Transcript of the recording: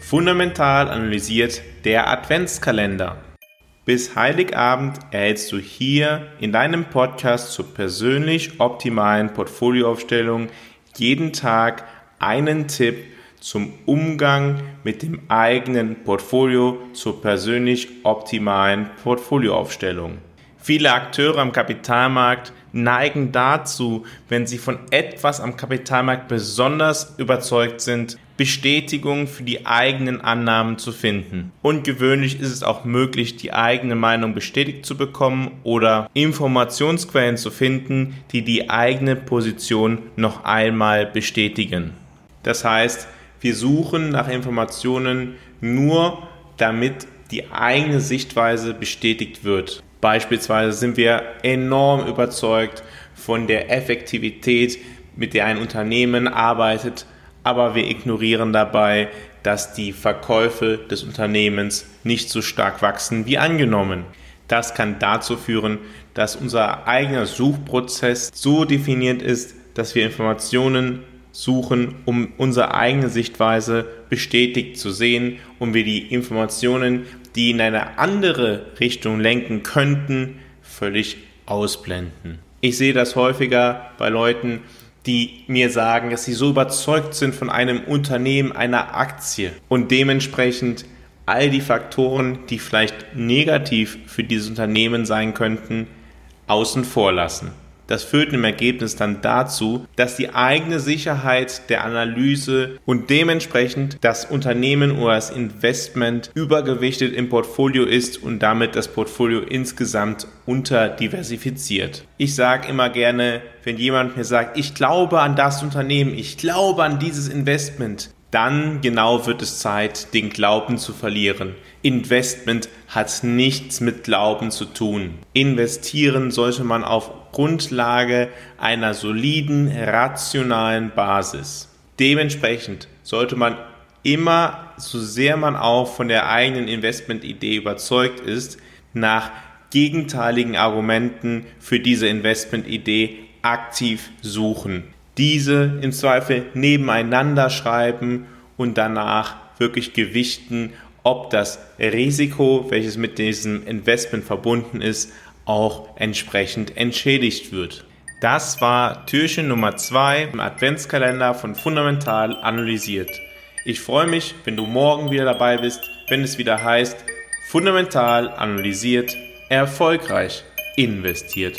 Fundamental analysiert der Adventskalender. Bis Heiligabend erhältst du hier in deinem Podcast zur persönlich optimalen Portfolioaufstellung jeden Tag einen Tipp zum Umgang mit dem eigenen Portfolio zur persönlich optimalen Portfolioaufstellung. Viele Akteure am Kapitalmarkt neigen dazu, wenn sie von etwas am Kapitalmarkt besonders überzeugt sind, Bestätigung für die eigenen Annahmen zu finden. Ungewöhnlich ist es auch möglich, die eigene Meinung bestätigt zu bekommen oder Informationsquellen zu finden, die die eigene Position noch einmal bestätigen. Das heißt, wir suchen nach Informationen nur, damit die eigene Sichtweise bestätigt wird. Beispielsweise sind wir enorm überzeugt von der Effektivität, mit der ein Unternehmen arbeitet, aber wir ignorieren dabei, dass die Verkäufe des Unternehmens nicht so stark wachsen wie angenommen. Das kann dazu führen, dass unser eigener Suchprozess so definiert ist, dass wir Informationen suchen, um unsere eigene Sichtweise bestätigt zu sehen und wir die Informationen, die in eine andere Richtung lenken könnten, völlig ausblenden. Ich sehe das häufiger bei Leuten, die mir sagen, dass sie so überzeugt sind von einem Unternehmen, einer Aktie und dementsprechend all die Faktoren, die vielleicht negativ für dieses Unternehmen sein könnten, außen vor lassen. Das führt im Ergebnis dann dazu, dass die eigene Sicherheit der Analyse und dementsprechend das Unternehmen oder das Investment übergewichtet im Portfolio ist und damit das Portfolio insgesamt unterdiversifiziert. Ich sage immer gerne, wenn jemand mir sagt, ich glaube an das Unternehmen, ich glaube an dieses Investment, dann genau wird es Zeit, den Glauben zu verlieren. Investment hat nichts mit Glauben zu tun. Investieren sollte man Grundlage einer soliden, rationalen Basis. Dementsprechend sollte man immer, so sehr man auch von der eigenen Investmentidee überzeugt ist, nach gegenteiligen Argumenten für diese Investmentidee aktiv suchen diese im Zweifel nebeneinander schreiben und danach wirklich gewichten, ob das Risiko, welches mit diesem Investment verbunden ist, auch entsprechend entschädigt wird. Das war Türchen Nummer 2 im Adventskalender von Fundamental analysiert. Ich freue mich, wenn du morgen wieder dabei bist, wenn es wieder heißt, Fundamental analysiert, erfolgreich investiert.